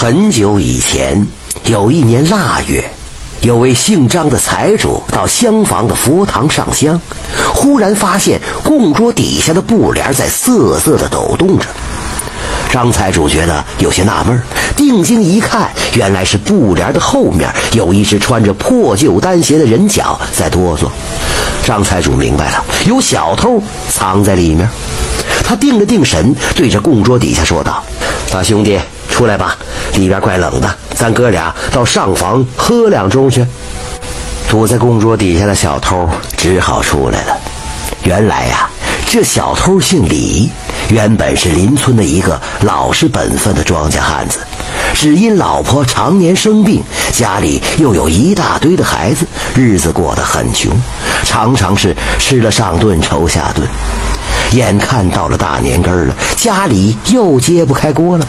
很久以前，有一年腊月，有位姓张的财主到厢房的佛堂上香，忽然发现供桌底下的布帘在瑟瑟的抖动着。张财主觉得有些纳闷，定睛一看，原来是布帘的后面有一只穿着破旧单鞋的人脚在哆嗦。张财主明白了，有小偷藏在里面。他定了定神，对着供桌底下说道：“大兄弟。”出来吧，里边怪冷的，咱哥俩到上房喝两盅去。躲在供桌底下的小偷只好出来了。原来呀，这小偷姓李，原本是邻村的一个老实本分的庄稼汉子，只因老婆常年生病，家里又有一大堆的孩子，日子过得很穷，常常是吃了上顿愁下顿。眼看到了大年根了，家里又揭不开锅了。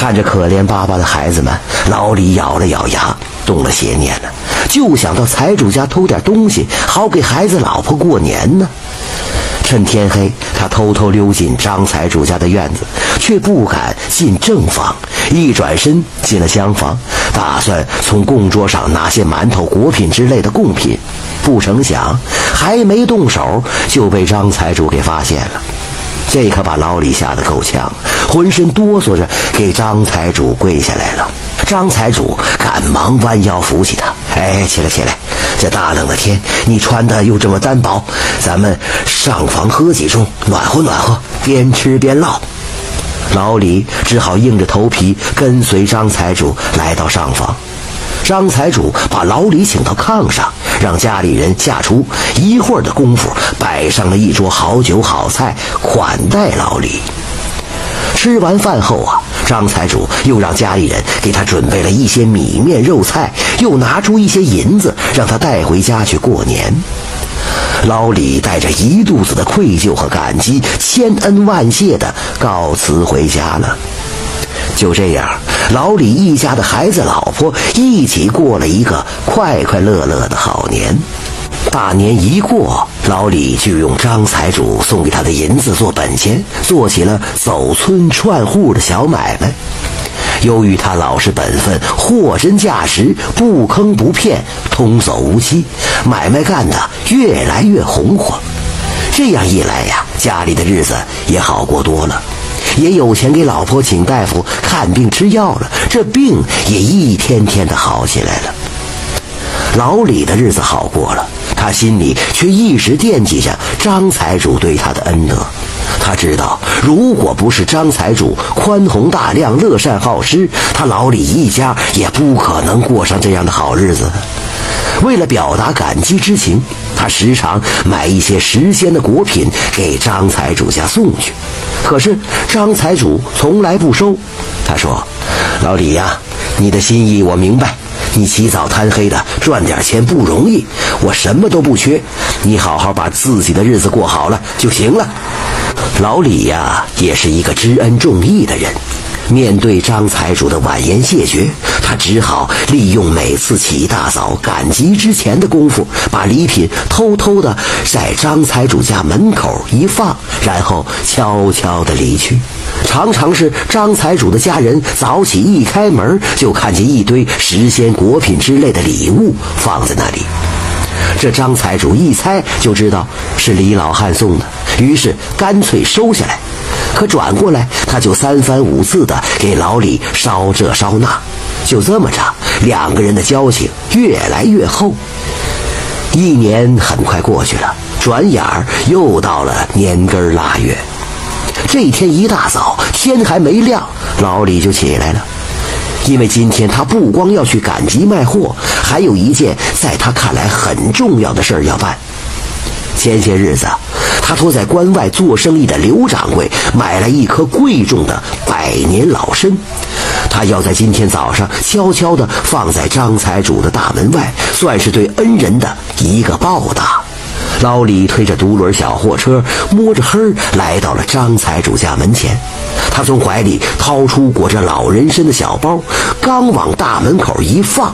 看着可怜巴巴的孩子们，老李咬了咬牙，动了邪念了，就想到财主家偷点东西，好给孩子老婆过年呢。趁天黑，他偷偷溜进张财主家的院子，却不敢进正房，一转身进了厢房，打算从供桌上拿些馒头、果品之类的贡品。不成想，还没动手，就被张财主给发现了。这可把老李吓得够呛，浑身哆嗦着给张财主跪下来了。张财主赶忙弯腰扶起他：“哎，起来起来，这大冷的天，你穿的又这么单薄，咱们上房喝几盅，暖和暖和，边吃边唠。”老李只好硬着头皮跟随张财主来到上房。张财主把老李请到炕上，让家里人下厨。一会儿的功夫，摆上了一桌好酒好菜，款待老李。吃完饭后啊，张财主又让家里人给他准备了一些米面肉菜，又拿出一些银子让他带回家去过年。老李带着一肚子的愧疚和感激，千恩万谢的告辞回家了。就这样，老李一家的孩子、老婆一起过了一个快快乐乐的好年。大年一过，老李就用张财主送给他的银子做本钱，做起了走村串户的小买卖。由于他老实本分、货真价实、不坑不骗、童叟无欺，买卖干得越来越红火。这样一来呀，家里的日子也好过多了。也有钱给老婆请大夫看病吃药了，这病也一天天的好起来了。老李的日子好过了，他心里却一直惦记着张财主对他的恩德。他知道，如果不是张财主宽宏大量、乐善好施，他老李一家也不可能过上这样的好日子。为了表达感激之情，他时常买一些时鲜的果品给张财主家送去。可是张财主从来不收。他说：“老李呀，你的心意我明白。你起早贪黑的赚点钱不容易，我什么都不缺。你好好把自己的日子过好了就行了。”老李呀，也是一个知恩重义的人。面对张财主的婉言谢绝，他只好利用每次起大早赶集之前的功夫，把礼品偷偷的在张财主家门口一放，然后悄悄的离去。常常是张财主的家人早起一开门，就看见一堆时鲜果品之类的礼物放在那里。这张财主一猜就知道是李老汉送的，于是干脆收下来。可转过来，他就三番五次的给老李捎这捎那，就这么着，两个人的交情越来越厚。一年很快过去了，转眼儿又到了年根腊月。这一天一大早，天还没亮，老李就起来了，因为今天他不光要去赶集卖货，还有一件在他看来很重要的事儿要办。前些日子。他托在关外做生意的刘掌柜买了一颗贵重的百年老参，他要在今天早上悄悄地放在张财主的大门外，算是对恩人的一个报答。老李推着独轮小货车，摸着黑来到了张财主家门前。他从怀里掏出裹着老人参的小包，刚往大门口一放，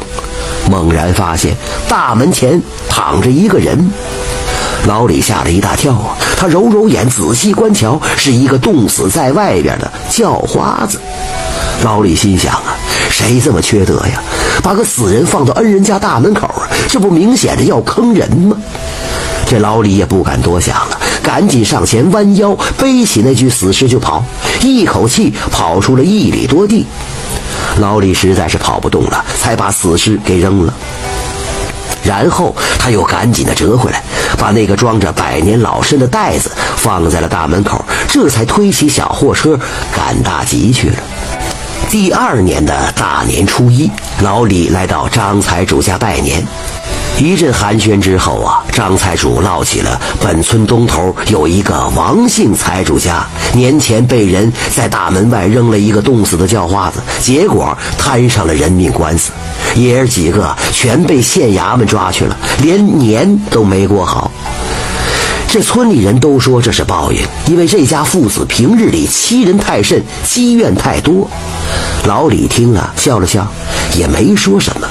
猛然发现大门前躺着一个人。老李吓了一大跳啊！他揉揉眼，仔细观瞧，是一个冻死在外边的叫花子。老李心想啊，谁这么缺德呀？把个死人放到恩人家大门口，这不明显的要坑人吗？这老李也不敢多想了，赶紧上前弯腰背起那具死尸就跑，一口气跑出了一里多地。老李实在是跑不动了，才把死尸给扔了。然后他又赶紧的折回来，把那个装着百年老参的袋子放在了大门口，这才推起小货车赶大集去了。第二年的大年初一，老李来到张财主家拜年。一阵寒暄之后啊，张财主唠起了本村东头有一个王姓财主家，年前被人在大门外扔了一个冻死的叫花子，结果摊上了人命官司，爷儿几个全被县衙门抓去了，连年都没过好。这村里人都说这是报应，因为这家父子平日里欺人太甚，积怨太多。老李听了笑了笑，也没说什么。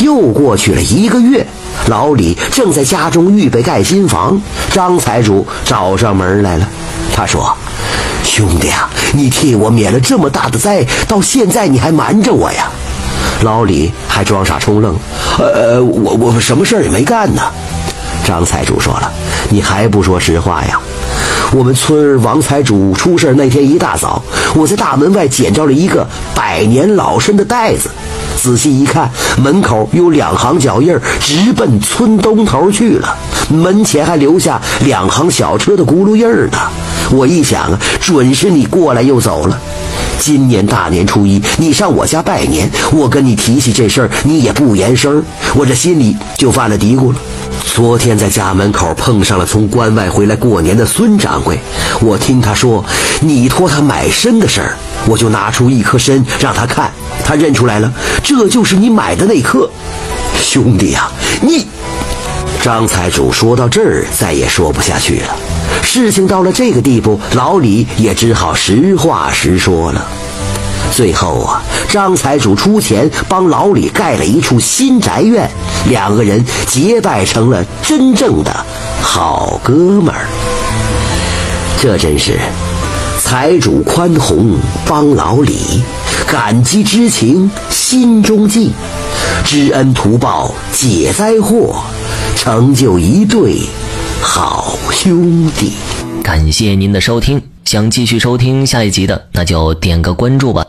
又过去了一个月，老李正在家中预备盖新房，张财主找上门来了。他说：“兄弟啊，你替我免了这么大的灾，到现在你还瞒着我呀？”老李还装傻充愣：“呃，我我什么事儿也没干呢。”张财主说了：“你还不说实话呀？我们村王财主出事那天一大早，我在大门外捡着了一个百年老参的袋子。”仔细一看，门口有两行脚印直奔村东头去了。门前还留下两行小车的轱辘印儿呢。我一想啊，准是你过来又走了。今年大年初一，你上我家拜年，我跟你提起这事儿，你也不言声我这心里就犯了嘀咕了。昨天在家门口碰上了从关外回来过年的孙掌柜，我听他说你托他买参的事儿，我就拿出一颗参让他看，他认出来了，这就是你买的那颗。兄弟呀，你……张财主说到这儿再也说不下去了。事情到了这个地步，老李也只好实话实说了。最后啊，张财主出钱帮老李盖了一处新宅院，两个人结拜成了真正的好哥们儿。这真是财主宽宏帮老李，感激之情心中记，知恩图报解灾祸，成就一对好兄弟。感谢您的收听，想继续收听下一集的，那就点个关注吧。